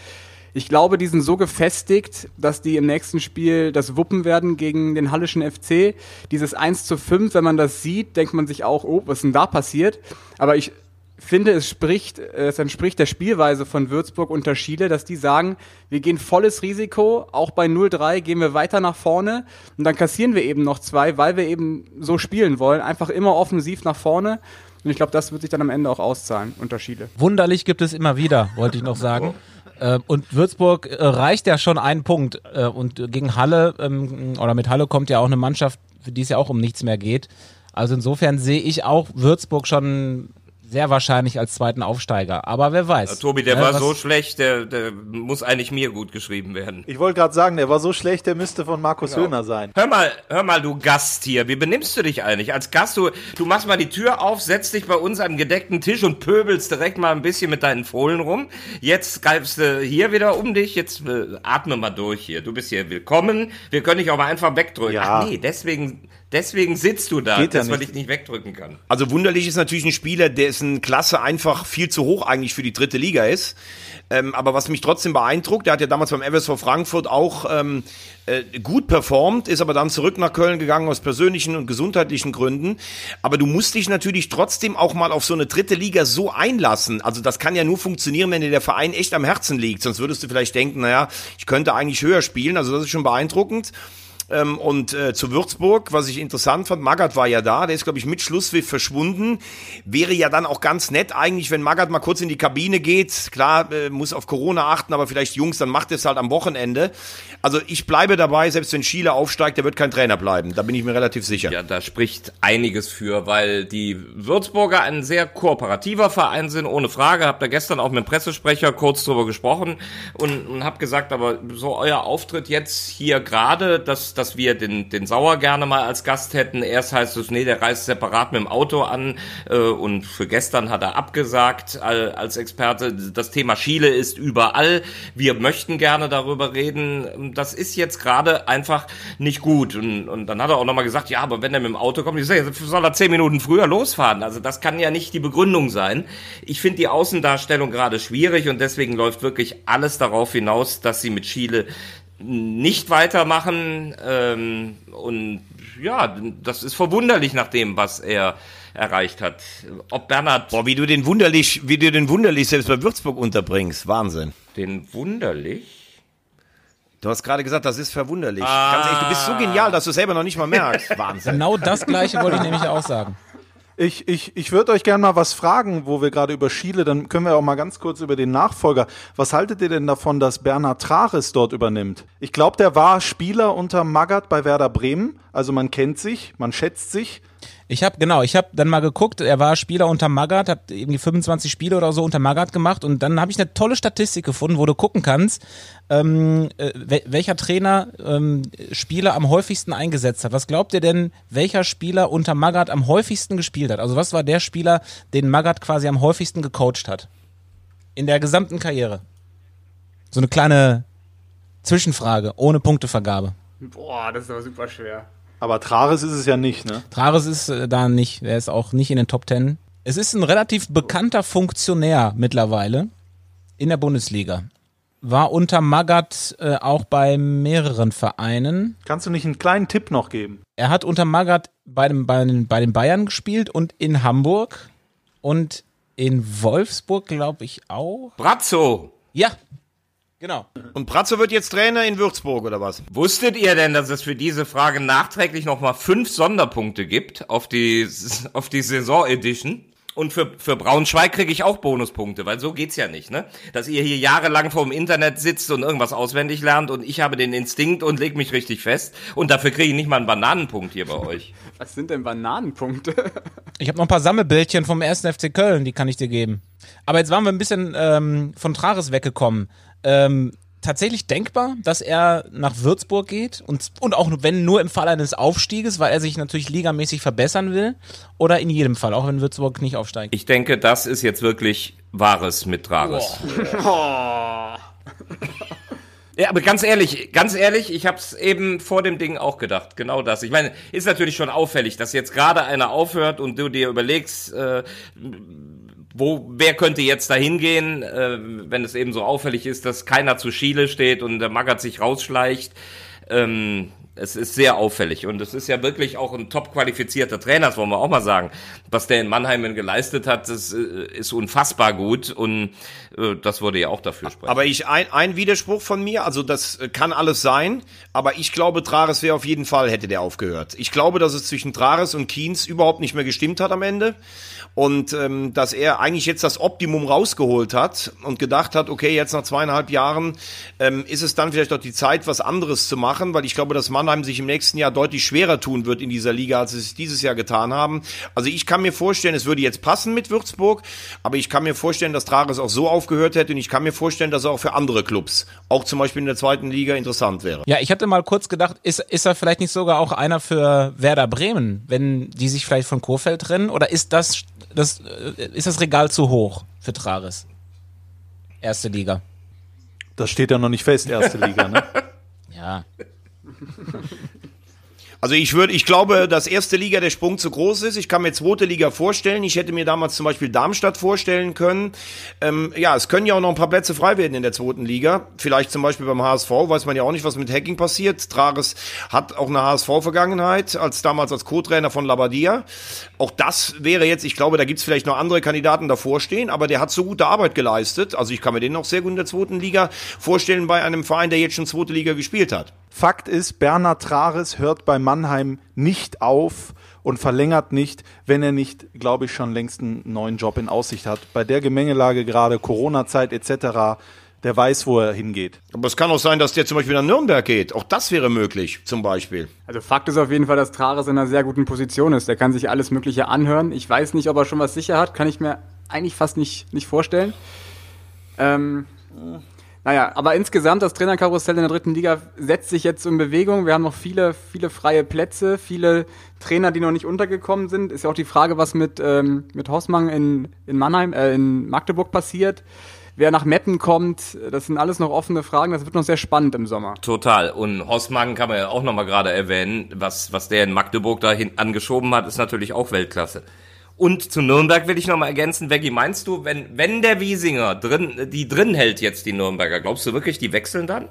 Ich glaube, die sind so gefestigt, dass die im nächsten Spiel das wuppen werden gegen den Hallischen FC. Dieses 1 zu 5, wenn man das sieht, denkt man sich auch, oh, was ist denn da passiert? Aber ich finde, es spricht, es entspricht der Spielweise von Würzburg unter Schiele, dass die sagen, wir gehen volles Risiko, auch bei 0-3 gehen wir weiter nach vorne und dann kassieren wir eben noch zwei, weil wir eben so spielen wollen, einfach immer offensiv nach vorne. Und ich glaube, das wird sich dann am Ende auch auszahlen unter Schiele. Wunderlich gibt es immer wieder, wollte ich noch sagen. Äh, Und Würzburg äh, reicht ja schon einen Punkt. Äh, Und gegen Halle, ähm, oder mit Halle kommt ja auch eine Mannschaft, für die es ja auch um nichts mehr geht. Also insofern sehe ich auch Würzburg schon sehr wahrscheinlich als zweiten Aufsteiger. Aber wer weiß. Tobi, der Ne, war so schlecht, der, der muss eigentlich mir gut geschrieben werden. Ich wollte gerade sagen, der war so schlecht, der müsste von Markus Höhner sein. Hör mal, hör mal, du Gast hier, wie benimmst du dich eigentlich? Als Gast, du, du machst mal die Tür auf, setzt dich bei uns an den gedeckten Tisch und pöbelst direkt mal ein bisschen mit deinen Fohlen rum. Jetzt greifst du hier wieder um dich, jetzt äh, atme mal durch hier. Du bist hier willkommen. Wir können dich aber einfach wegdrücken. Ja. Ach nee, deswegen, deswegen sitzt du da, Geht ja dass man nicht. dich nicht wegdrücken kann. Also wunderlich ist natürlich ein Spieler, dessen Klasse einfach viel zu hoch eigentlich für die dritte Liga ist. Ähm, aber was mich trotzdem beeindruckt, der hat ja damals beim FSV Frankfurt auch ähm, äh, gut performt, ist aber dann zurück nach Köln gegangen aus persönlichen und gesundheitlichen Gründen. Aber du musst dich natürlich trotzdem auch mal auf so eine dritte Liga so einlassen. Also das kann ja nur funktionieren, wenn dir der Verein echt am Herzen liegt. Sonst würdest du vielleicht denken, naja, ich könnte eigentlich höher spielen. Also das ist schon beeindruckend. Ähm, und äh, zu Würzburg, was ich interessant fand, Magath war ja da, der ist, glaube ich, mit Schlusspfiff verschwunden. Wäre ja dann auch ganz nett eigentlich, wenn Magath mal kurz in die Kabine geht. Klar, äh, muss auf Corona achten, aber vielleicht Jungs, dann macht es halt am Wochenende. Also ich bleibe dabei, selbst wenn Schiele aufsteigt, der wird kein Trainer bleiben. Da bin ich mir relativ sicher. Ja, da spricht einiges für, weil die Würzburger ein sehr kooperativer Verein sind, ohne Frage. Habt ihr gestern auch mit dem Pressesprecher kurz drüber gesprochen und, und hab gesagt, aber so euer Auftritt jetzt hier gerade, dass, dass wir den, den Sauer gerne mal als Gast hätten. Erst heißt es, nee, der reist separat mit dem Auto an äh, und für gestern hat er abgesagt als Experte. Das Thema Schiele ist überall. Wir möchten gerne darüber reden. Das ist jetzt gerade einfach nicht gut. Und, und dann hat er auch nochmal gesagt, ja, aber wenn er mit dem Auto kommt, ich sag, soll er zehn Minuten früher losfahren. Also das kann ja nicht die Begründung sein. Ich finde die Außendarstellung gerade schwierig und deswegen läuft wirklich alles darauf hinaus, dass sie mit Chile nicht weitermachen. Ähm, und ja, das ist verwunderlich nach dem, was er erreicht hat. Ob Bernhard Boah, wie du den wunderlich, wie du den wunderlich selbst bei Würzburg unterbringst. Wahnsinn. den wunderlich. Du hast gerade gesagt, das ist verwunderlich. Ganz ehrlich, du bist so genial, dass du selber noch nicht mal merkst. Wahnsinn. Genau das gleiche wollte ich nämlich auch sagen. Ich, ich, ich würde euch gerne mal was fragen, wo wir gerade über Schiele, dann können wir auch mal ganz kurz über den Nachfolger. Was haltet ihr denn davon, dass Bernhard Trares dort übernimmt? Ich glaube, der war Spieler unter Magath bei Werder Bremen. Also man kennt sich, man schätzt sich. Ich habe genau, ich habe dann mal geguckt, er war Spieler unter Magath, hat irgendwie 25 Spiele oder so unter Magath gemacht und dann habe ich eine tolle Statistik gefunden, wo du gucken kannst, ähm, äh, wel- welcher Trainer ähm, Spieler am häufigsten eingesetzt hat. Was glaubt ihr denn, welcher Spieler unter Magath am häufigsten gespielt hat? Also was war der Spieler, den Magath quasi am häufigsten gecoacht hat? In der gesamten Karriere. So eine kleine Zwischenfrage, ohne Punktevergabe. Boah, das ist aber super schwer. Aber Trares ist es ja nicht, ne? Trares ist äh, da nicht, er ist auch nicht in den Top Ten. Es ist ein relativ bekannter Funktionär mittlerweile in der Bundesliga. War unter Magath äh, auch bei mehreren Vereinen. Kannst du nicht einen kleinen Tipp noch geben? Er hat unter Magath bei, dem, bei, den, bei den Bayern gespielt und in Hamburg und in Wolfsburg, glaube ich, auch. Brazzo. Ja, genau. Und Pratzo wird jetzt Trainer in Würzburg, oder was? Wusstet ihr denn, dass es für diese Frage nachträglich nochmal fünf Sonderpunkte gibt auf die, auf die Saison-Edition? Und für, für Braunschweig kriege ich auch Bonuspunkte, weil so geht's ja nicht, ne? Dass ihr hier jahrelang vor dem Internet sitzt und irgendwas auswendig lernt und ich habe den Instinkt und leg mich richtig fest und dafür kriege ich nicht mal einen Bananenpunkt hier bei euch. Was sind denn Bananenpunkte? Ich habe noch ein paar Sammelbildchen vom 1. FC Köln, die kann ich dir geben. Aber jetzt waren wir ein bisschen ähm, von Trares weggekommen. Ähm, tatsächlich denkbar, dass er nach Würzburg geht und, und auch wenn nur im Fall eines Aufstieges, weil er sich natürlich ligamäßig verbessern will oder in jedem Fall, auch wenn Würzburg nicht aufsteigt. Ich denke, das ist jetzt wirklich Wahres mit Trares. Ja, aber ganz ehrlich, ganz ehrlich, ich habe es eben vor dem Ding auch gedacht, genau das. Ich meine, ist natürlich schon auffällig, dass jetzt gerade einer aufhört und du dir überlegst, äh, wo, wer könnte jetzt da hingehen, äh, wenn es eben so auffällig ist, dass keiner zu Schiele steht und der Magath sich rausschleicht. Ähm, es ist sehr auffällig und es ist ja wirklich auch ein top qualifizierter Trainer, das wollen wir auch mal sagen. Was der in Mannheim geleistet hat, das äh, ist unfassbar gut und äh, das würde ja auch dafür sprechen. Aber ich, ein, ein Widerspruch von mir, also das äh, kann alles sein, aber ich glaube, Trares wäre auf jeden Fall, hätte der aufgehört. Ich glaube, dass es zwischen Trares und Kienz überhaupt nicht mehr gestimmt hat am Ende. Und ähm, dass er eigentlich jetzt das Optimum rausgeholt hat und gedacht hat, okay, jetzt nach zweieinhalb Jahren ähm, ist es dann vielleicht doch die Zeit, was anderes zu machen, weil ich glaube, dass Mannheim sich im nächsten Jahr deutlich schwerer tun wird in dieser Liga, als sie es dieses Jahr getan haben. Also ich kann mir vorstellen, es würde jetzt passen mit Würzburg, aber ich kann mir vorstellen, dass Trares auch so aufgehört hätte und ich kann mir vorstellen, dass er auch für andere Clubs, auch zum Beispiel in der zweiten Liga, interessant wäre. Ja, ich hatte mal kurz gedacht, ist, ist er vielleicht nicht sogar auch einer für Werder Bremen, wenn die sich vielleicht von Kofeld trennen? Oder ist das, das, äh, ist das Regal zu hoch für Trares? Erste Liga. Das steht ja noch nicht fest, erste Liga, ne? Ja. Also ich würde, ich glaube, dass erste Liga der Sprung zu groß ist. Ich kann mir zweite Liga vorstellen. Ich hätte mir damals zum Beispiel Darmstadt vorstellen können. Ähm, ja, es können ja auch noch ein paar Plätze frei werden in der zweiten Liga. Vielleicht zum Beispiel beim HSV, weiß man ja auch nicht, was mit Hacking passiert. Trares hat auch eine HSV-Vergangenheit, als damals als Co-Trainer von Labadia. Auch das wäre jetzt, ich glaube, da gibt's vielleicht noch andere Kandidaten davor stehen, aber der hat so gute Arbeit geleistet. Also ich kann mir den noch sehr gut in der zweiten Liga vorstellen bei einem Verein, der jetzt schon zweite Liga gespielt hat. Fakt ist, Bernhard Trares hört bei Mannheim nicht auf und verlängert nicht, wenn er nicht, glaube ich, schon längst einen neuen Job in Aussicht hat. Bei der Gemengelage gerade, Corona-Zeit etc., der weiß, wo er hingeht. Aber es kann auch sein, dass der zum Beispiel nach Nürnberg geht. Auch das wäre möglich, zum Beispiel. Also Fakt ist auf jeden Fall, dass Trares in einer sehr guten Position ist. Der kann sich alles Mögliche anhören. Ich weiß nicht, ob er schon was sicher hat. Kann ich mir eigentlich fast nicht, nicht vorstellen. Ähm, naja, aber insgesamt das Trainerkarussell in der dritten Liga setzt sich jetzt in Bewegung. Wir haben noch viele, viele freie Plätze, viele Trainer, die noch nicht untergekommen sind. Ist ja auch die Frage, was mit, ähm, mit Hossmann in, in Mannheim, äh, in Magdeburg passiert. Wer nach Meppen kommt, das sind alles noch offene Fragen. Das wird noch sehr spannend im Sommer. Total. Und Hossmann kann man ja auch nochmal gerade erwähnen. Was, was der in Magdeburg da angeschoben hat, ist natürlich auch Weltklasse. Und zu Nürnberg will ich nochmal ergänzen. Veggie, meinst du, wenn, wenn der Wiesinger drin, die drin hält jetzt, die Nürnberger, glaubst du wirklich, die wechseln dann?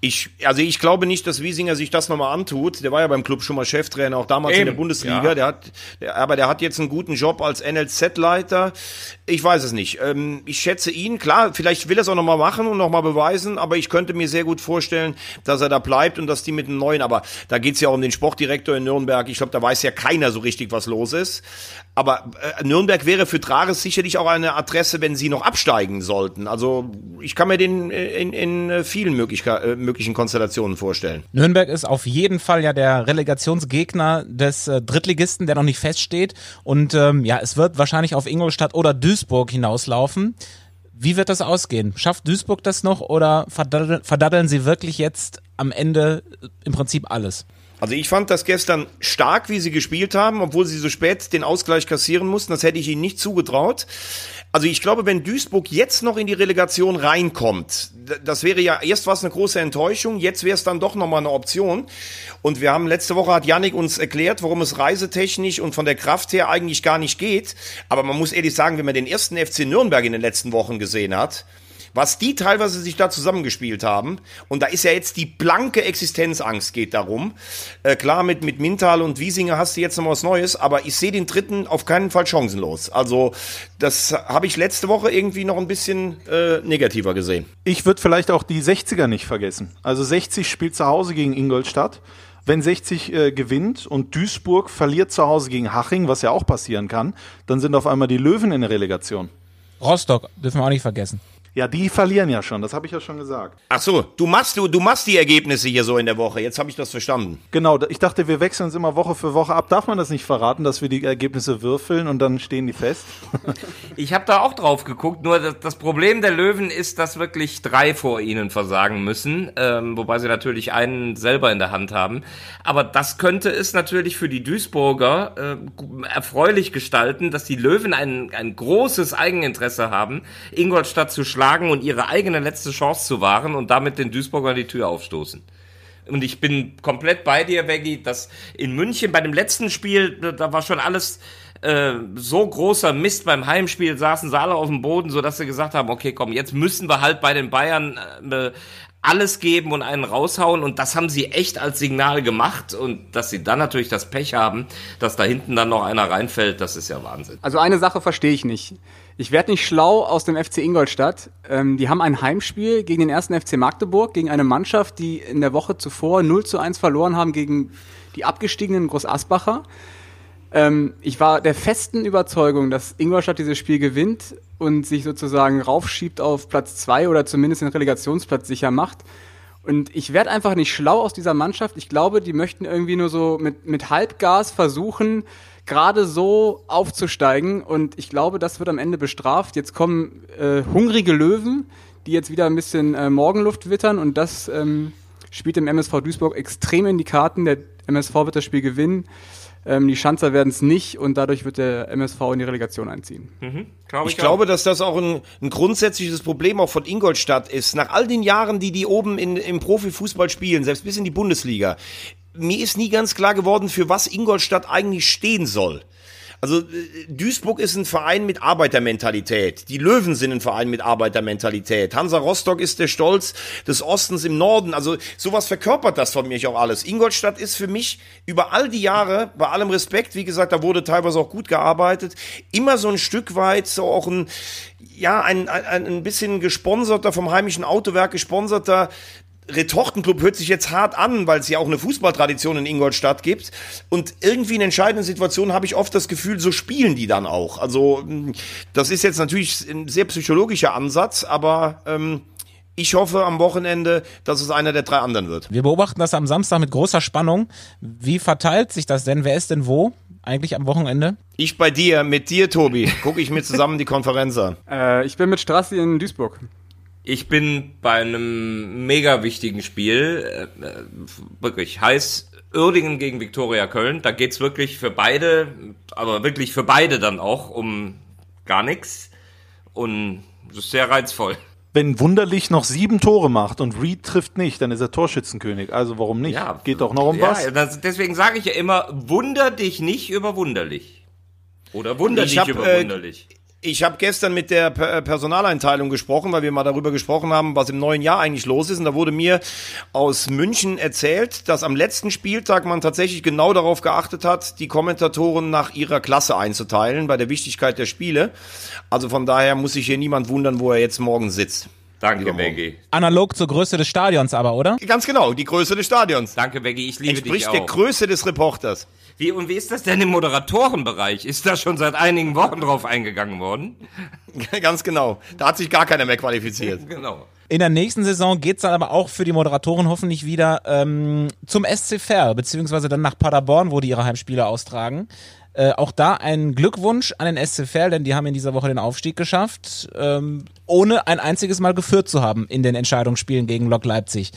Ich, also ich glaube nicht, dass Wiesinger sich das nochmal antut. Der war ja beim Club schon mal Cheftrainer, auch damals in Eben, der Bundesliga. ja. Der hat, der, aber der hat jetzt einen guten Job als NLZ-Leiter. Ich weiß es nicht. Ähm, ich schätze ihn. Klar, vielleicht will er es auch nochmal machen und nochmal beweisen, aber ich könnte mir sehr gut vorstellen, dass er da bleibt und dass die mit einem neuen, aber da geht's ja um den Sportdirektor in Nürnberg. Ich glaube, da weiß ja keiner so richtig, was los ist. Aber äh, Nürnberg wäre für Trares sicherlich auch eine Adresse, wenn sie noch absteigen sollten. Also ich kann mir den äh, in, in äh, vielen möglichen Konstellationen vorstellen. Nürnberg ist auf jeden Fall ja der Relegationsgegner des Drittligisten, der noch nicht feststeht. Und ähm, ja, es wird wahrscheinlich auf Ingolstadt oder Duisburg hinauslaufen. Wie wird das ausgehen? Schafft Duisburg das noch oder verdaddeln, verdaddeln sie wirklich jetzt am Ende im Prinzip alles? Also ich fand das gestern stark, wie sie gespielt haben, obwohl sie so spät den Ausgleich kassieren mussten. Das hätte ich ihnen nicht zugetraut. Also ich glaube, wenn Duisburg jetzt noch in die Relegation reinkommt, das wäre ja erst was eine große Enttäuschung, jetzt wäre es dann doch nochmal eine Option. Und wir haben letzte Woche hat Yannick uns erklärt, warum es reisetechnisch und von der Kraft her eigentlich gar nicht geht. Aber man muss ehrlich sagen, wenn man den ersten FC Nürnberg in den letzten Wochen gesehen hat, was die teilweise sich da zusammengespielt haben. Und da ist ja jetzt die blanke Existenzangst geht darum. Äh, klar, mit, mit Mintal und Wiesinger hast du jetzt noch was Neues, aber ich sehe den dritten auf keinen Fall chancenlos. Also das habe ich letzte Woche irgendwie noch ein bisschen äh, negativer gesehen. Ich würde vielleicht auch die 60er nicht vergessen. Also 60 spielt zu Hause gegen Ingolstadt. Wenn 60 äh, gewinnt und Duisburg verliert zu Hause gegen Haching, was ja auch passieren kann, dann sind auf einmal die Löwen in der Relegation. Rostock dürfen wir auch nicht vergessen. Ja, die verlieren ja schon, das habe ich ja schon gesagt. Ach so, du machst du, du machst die Ergebnisse hier so in der Woche. Jetzt habe ich das verstanden. Genau, ich dachte, wir wechseln uns immer Woche für Woche ab. Darf man das nicht verraten, dass wir die Ergebnisse würfeln und dann stehen die fest? Ich habe da auch drauf geguckt, nur das, das Problem der Löwen ist, dass wirklich drei vor ihnen versagen müssen, ähm, wobei sie natürlich einen selber in der Hand haben. Aber das könnte es natürlich für die Duisburger äh, erfreulich gestalten, dass die Löwen ein, ein großes Eigeninteresse haben, Ingolstadt zu schlagen und ihre eigene letzte Chance zu wahren und damit den Duisburgern die Tür aufstoßen. Und ich bin komplett bei dir, Veggie, dass in München bei dem letzten Spiel, da- da war schon alles äh, so großer Mist beim Heimspiel, saßen sie alle auf dem Boden, sodass sie gesagt haben, okay, komm, jetzt müssen wir halt bei den Bayern äh, alles geben und einen raushauen. Und das haben sie echt als Signal gemacht. Und dass sie dann natürlich das Pech haben, dass da hinten dann noch einer reinfällt, das ist ja Wahnsinn. Also eine Sache verstehe ich nicht. Ich werde nicht schlau aus dem FC Ingolstadt. Ähm, die haben ein Heimspiel gegen den ersten FC Magdeburg, gegen eine Mannschaft, die in der Woche zuvor 0 zu 1 verloren haben gegen die abgestiegenen Groß Asbacher. Ähm, ich war der festen Überzeugung, dass Ingolstadt dieses Spiel gewinnt und sich sozusagen raufschiebt auf Platz 2 oder zumindest den Relegationsplatz sicher macht. Und ich werde einfach nicht schlau aus dieser Mannschaft. Ich glaube, die möchten irgendwie nur so mit, mit Halbgas versuchen, gerade so aufzusteigen. Und ich glaube, das wird am Ende bestraft. Jetzt kommen äh, hungrige Löwen, die jetzt wieder ein bisschen äh, Morgenluft wittern. Und das ähm, spielt dem MSV Duisburg extrem in die Karten. Der MSV wird das Spiel gewinnen. Ähm, die Schanzer werden es nicht und dadurch wird der MSV in die Relegation einziehen. Glaub Ich glaube, dass das auch ein, ein grundsätzliches Problem auch von Ingolstadt ist. Nach all den Jahren, die die oben in, im Profifußball spielen, selbst bis in die Bundesliga, mir ist nie ganz klar geworden, für was Ingolstadt eigentlich stehen soll. Also äh, Duisburg ist ein Verein mit Arbeitermentalität. Die Löwen sind ein Verein mit Arbeitermentalität. Hansa Rostock ist der Stolz des Ostens im Norden. Also sowas verkörpert das von mir auch alles. Ingolstadt ist für mich über all die Jahre, bei allem Respekt, wie gesagt, da wurde teilweise auch gut gearbeitet, immer so ein Stück weit so auch ein, ja, ein, ein, ein bisschen gesponserter, vom heimischen Autowerk gesponserter Retortenclub hört sich jetzt hart an, weil es ja auch eine Fußballtradition in Ingolstadt gibt. Und irgendwie in entscheidenden Situationen habe ich oft das Gefühl, so spielen die dann auch. Also mh, das ist jetzt natürlich ein sehr psychologischer Ansatz, aber ähm, ich hoffe am Wochenende, dass es einer der drei anderen wird. Wir beobachten das am Samstag mit großer Spannung. Wie verteilt sich das denn? Wer ist denn wo eigentlich am Wochenende? Ich bei dir, mit dir, Tobi, gucke ich mir zusammen die Konferenz an. Äh, ich bin mit Strassi in Duisburg. Ich bin bei einem mega wichtigen Spiel, äh, äh, wirklich heiß Uerdingen gegen Viktoria Köln. Da geht's wirklich für beide, aber wirklich für beide dann auch um gar nichts. Und das ist sehr reizvoll. Wenn Wunderlich noch sieben Tore macht und Reed trifft nicht, dann ist er Torschützenkönig. Also warum nicht? Geht doch noch um ja, was. Das, deswegen sage ich ja immer, wunder dich nicht über wunderlich. Oder wunder Ich dich hab, über äh, wunderlich. Ich habe gestern mit der Per- Personaleinteilung gesprochen, weil wir mal darüber gesprochen haben, was im neuen Jahr eigentlich los ist. Und da wurde mir aus München erzählt, dass am letzten Spieltag man tatsächlich genau darauf geachtet hat, die Kommentatoren nach ihrer Klasse einzuteilen bei der Wichtigkeit der Spiele. Also von daher muss sich hier niemand wundern, wo er jetzt morgen sitzt. Danke. Beggi. Analog zur Größe des Stadions aber, oder? Ganz genau, die Größe des Stadions. Danke, Beggi. Ich liebe dich Entspricht der Größe des Reporters. Wie, und wie ist das denn im Moderatorenbereich? Ist da schon seit einigen Wochen drauf eingegangen worden? Ganz genau. Da hat sich gar keiner mehr qualifiziert. Genau. In der nächsten Saison geht's dann aber auch für die Moderatoren hoffentlich wieder ähm, zum SC Verl, beziehungsweise dann nach Paderborn, wo die ihre Heimspiele austragen. Äh, auch da ein Glückwunsch an den SC Verl, denn die haben in dieser Woche den Aufstieg geschafft, ähm, ohne ein einziges Mal geführt zu haben in den Entscheidungsspielen gegen Lok Leipzig.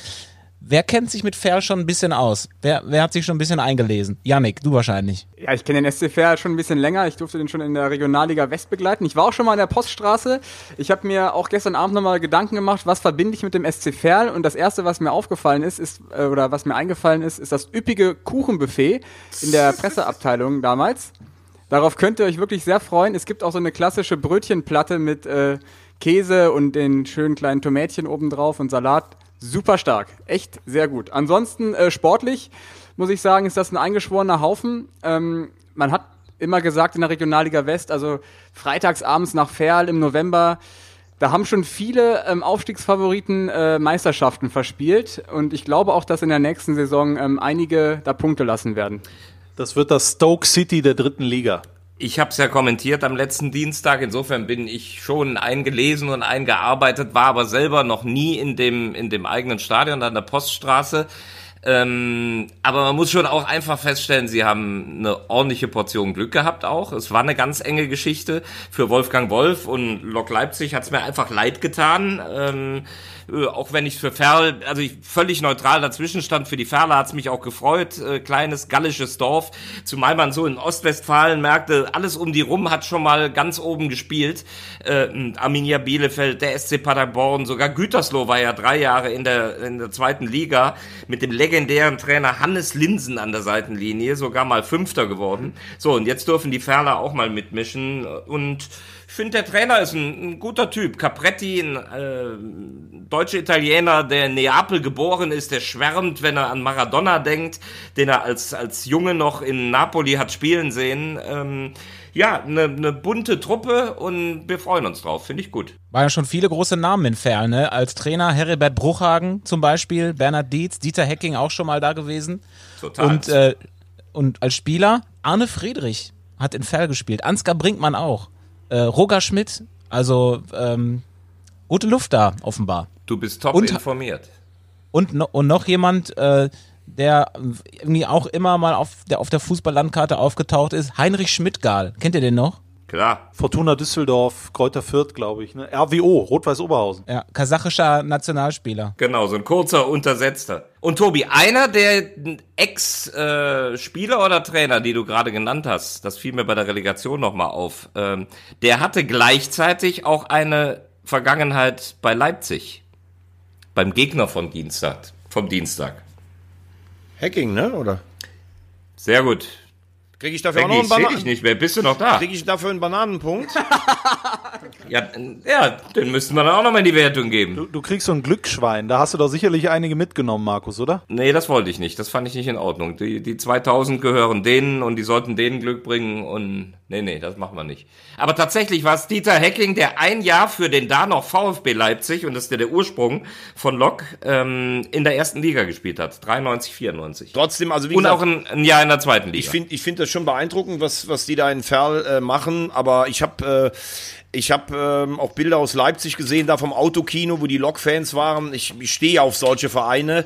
Wer kennt sich mit Verl schon ein bisschen aus? Wer, wer hat sich schon ein bisschen eingelesen? Yannick, du wahrscheinlich. Ja, ich kenne den SCFR schon ein bisschen länger. Ich durfte den schon in der Regionalliga West begleiten. Ich war auch schon mal in der Poststraße. Ich habe mir auch gestern Abend nochmal Gedanken gemacht, was verbinde ich mit dem SC Verl. Und das erste, was mir aufgefallen ist, ist äh, oder was mir eingefallen ist, ist das üppige Kuchenbuffet in der Presseabteilung damals. Darauf könnt ihr euch wirklich sehr freuen. Es gibt auch so eine klassische Brötchenplatte mit äh, Käse und den schönen kleinen Tomätchen obendrauf und Salat. Super stark. Echt sehr gut. Ansonsten äh, sportlich muss ich sagen, ist das ein eingeschworener Haufen. Ähm, man hat immer gesagt in der Regionalliga West, also freitags abends nach Ferl im November, da haben schon viele ähm, Aufstiegsfavoriten äh, Meisterschaften verspielt und ich glaube auch, dass in der nächsten Saison ähm, einige da Punkte lassen werden. Das wird das Stoke City der dritten Liga. Ich habe es ja kommentiert am letzten Dienstag. Insofern bin ich schon eingelesen und eingearbeitet, war aber selber noch nie in dem in dem eigenen Stadion an der Poststraße. Ähm, aber man muss schon auch einfach feststellen, sie haben eine ordentliche Portion Glück gehabt auch. Es war eine ganz enge Geschichte für Wolfgang Wolf und Lok Leipzig hat es mir einfach leid getan. Ähm, äh, auch wenn ich für Ferl, also ich völlig neutral dazwischen stand, für die Ferle hat's mich auch gefreut. Äh, kleines gallisches Dorf, zumal man so in Ostwestfalen merkte, alles um die rum hat schon mal ganz oben gespielt. Äh, Arminia Bielefeld, der SC Paderborn, sogar Gütersloh war ja drei Jahre in der, in der zweiten Liga mit dem legendären Trainer Hannes Linsen an der Seitenlinie, sogar mal Fünfter geworden. So, und jetzt dürfen die Ferler auch mal mitmischen und ich finde, der Trainer ist ein, ein guter Typ. Capretti, ein äh, deutscher Italiener, der in Neapel geboren ist, der schwärmt, wenn er an Maradona denkt, den er als, als Junge noch in Napoli hat spielen sehen. Ähm, ja, eine ne bunte Truppe und wir freuen uns drauf. Finde ich gut. Waren ja schon viele große Namen in Ferl, ne? Als Trainer Heribert Bruchhagen zum Beispiel, Bernhard Dietz, Dieter Hecking auch schon mal da gewesen. Total. Und, äh, und als Spieler Arne Friedrich hat in Ferl gespielt. Ansgar Brinkmann auch. Äh, Roger Schmidt, also ähm, gute Luft da offenbar. du bist top und- informiert. Und, no, und noch jemand, äh, der irgendwie auch immer mal auf der, auf der Fußballlandkarte aufgetaucht ist, Heinrich Schmidtgal. Kennt ihr den noch? Klar. Fortuna Düsseldorf, Kräuter Fürth, glaube ich. Ne? RWO, Rot-Weiß Oberhausen. Ja, kasachischer Nationalspieler. Genau, so ein kurzer, untersetzter. Und Tobi, einer der Ex-Spieler oder Trainer, die du gerade genannt hast, das fiel mir bei der Relegation nochmal auf, ähm, der hatte gleichzeitig auch eine Vergangenheit bei Leipzig. Beim Gegner von Dienstag, vom Dienstag. Hacking, ne? Oder? Sehr gut. Kriege ich dafür auch Becky, noch einen Bananen? nicht mehr. Bist du noch da? Kriege ich dafür einen Bananenpunkt? Ja, ja, den müssten wir dann auch nochmal in die Wertung geben. Du, du kriegst so ein Glücksschwein. Da hast du doch sicherlich einige mitgenommen, Markus, oder? Nee, das wollte ich nicht. Das fand ich nicht in Ordnung. Die, die 2000 gehören denen und die sollten denen Glück bringen und nee, nee, das machen wir nicht. Aber tatsächlich war es Dieter Hecking, der ein Jahr für den da noch VfB Leipzig, und das ist ja der Ursprung von Lok, ähm, in der ersten Liga gespielt hat. 93, 94. Trotzdem, also wie Und gesagt, auch ein, ein Jahr in der zweiten Liga. Ich finde ich find das schon beeindruckend, was, was die da in Ferl äh, machen, aber ich habe äh, hab, ähm, auch Bilder aus Leipzig gesehen, da vom Autokino, wo die Lok-Fans waren. Ich, ich stehe auf solche Vereine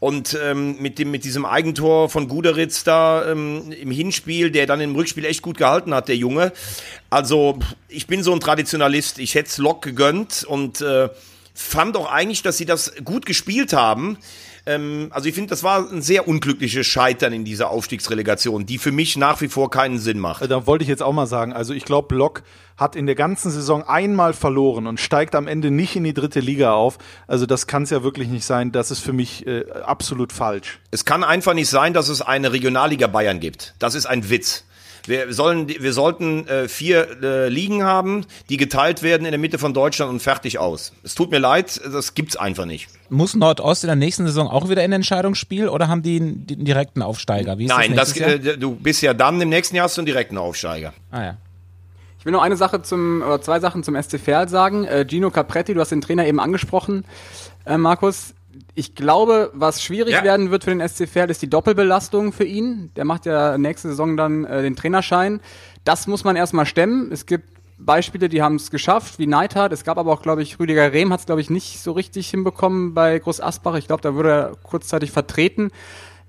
und ähm, mit, dem, mit diesem Eigentor von Guderitz da ähm, im Hinspiel, der dann im Rückspiel echt gut gehalten hat, der Junge. Also ich bin so ein Traditionalist, ich hätte Lok gegönnt und äh, fand auch eigentlich, dass sie das gut gespielt haben. Ähm, also ich finde, das war ein sehr unglückliches Scheitern in dieser Aufstiegsrelegation, die für mich nach wie vor keinen Sinn macht. Äh, Da wollte ich jetzt auch mal sagen, also ich glaube, Block hat in der ganzen Saison einmal verloren und steigt am Ende nicht in die dritte Liga auf. Also das kann es ja wirklich nicht sein. Das ist für mich äh, absolut falsch. Es kann einfach nicht sein, dass es eine Regionalliga Bayern gibt. Das ist ein Witz. Wir sollen, wir sollten äh, vier äh, Ligen haben, die geteilt werden in der Mitte von Deutschland und fertig aus. Es tut mir leid, das gibt's einfach nicht. Muss Nordost in der nächsten Saison auch wieder in Entscheidungsspiel oder haben die einen, den direkten Aufsteiger? Wie ist Nein, das, das, äh, du bist ja dann im nächsten Jahr hast du einen direkten Aufsteiger. ah, ja. Ich will noch eine Sache zum, oder zwei Sachen zum SC Verl sagen. Äh, Gino Capretti, du hast den Trainer eben angesprochen, äh, Markus. Ich glaube, was schwierig Ja. werden wird für den SC Verl, ist die Doppelbelastung für ihn. Der macht ja nächste Saison dann äh, den Trainerschein. Das muss man erstmal stemmen. Es gibt Beispiele, die haben es geschafft, wie Neidhardt. Es gab aber auch, glaube ich, Rüdiger Rehm hat es, glaube ich, nicht so richtig hinbekommen bei Groß Asbach. Ich glaube, da wurde er kurzzeitig vertreten.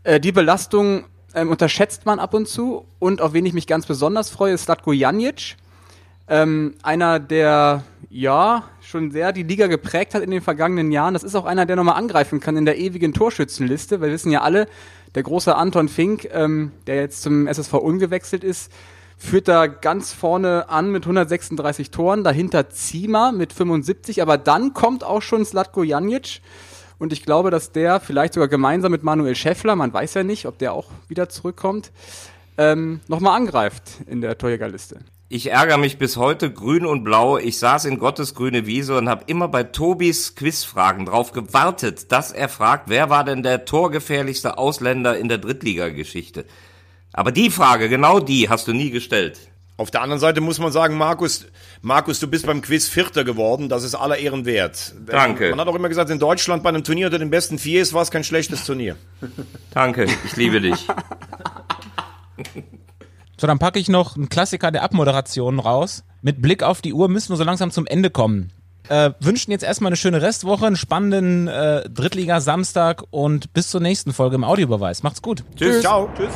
Äh, die Belastung ähm, unterschätzt man ab und zu. Und auf wen ich mich ganz besonders freue, ist Slatko Janic. Ähm, einer, der ja schon sehr die Liga geprägt hat in den vergangenen Jahren. Das ist auch einer, der nochmal angreifen kann in der ewigen Torschützenliste. Wir wissen ja alle, der große Anton Fink, ähm, der jetzt zum SSV umgewechselt ist, führt da ganz vorne an mit 136 Toren, dahinter Zima mit 75, aber dann kommt auch schon Slatko Janic. Und ich glaube, dass der vielleicht sogar gemeinsam mit Manuel Schäffler, man weiß ja nicht, ob der auch wieder zurückkommt, ähm, nochmal angreift in der Torjägerliste. Ich ärgere mich bis heute grün und blau. Ich saß in Gottes grüne Wiese und habe immer bei Tobis Quizfragen drauf gewartet, dass er fragt, wer war denn der torgefährlichste Ausländer in der Drittligageschichte? Aber die Frage, genau die, hast du nie gestellt. Auf der anderen Seite muss man sagen, Markus, Markus, du bist beim Quiz Vierter geworden. Das ist aller Ehren wert. Danke. Man hat auch immer gesagt, in Deutschland bei einem Turnier unter den besten vier ist, war es kein schlechtes Turnier. Danke, ich liebe dich. So, dann packe ich noch einen Klassiker der Abmoderation raus. Mit Blick auf die Uhr müssen wir so langsam zum Ende kommen. Äh, wünschen jetzt erstmal eine schöne Restwoche, einen spannenden äh, Drittliga-Samstag und bis zur nächsten Folge im Audiobeweis. Macht's gut. Tschüss. Ciao. Tschüss.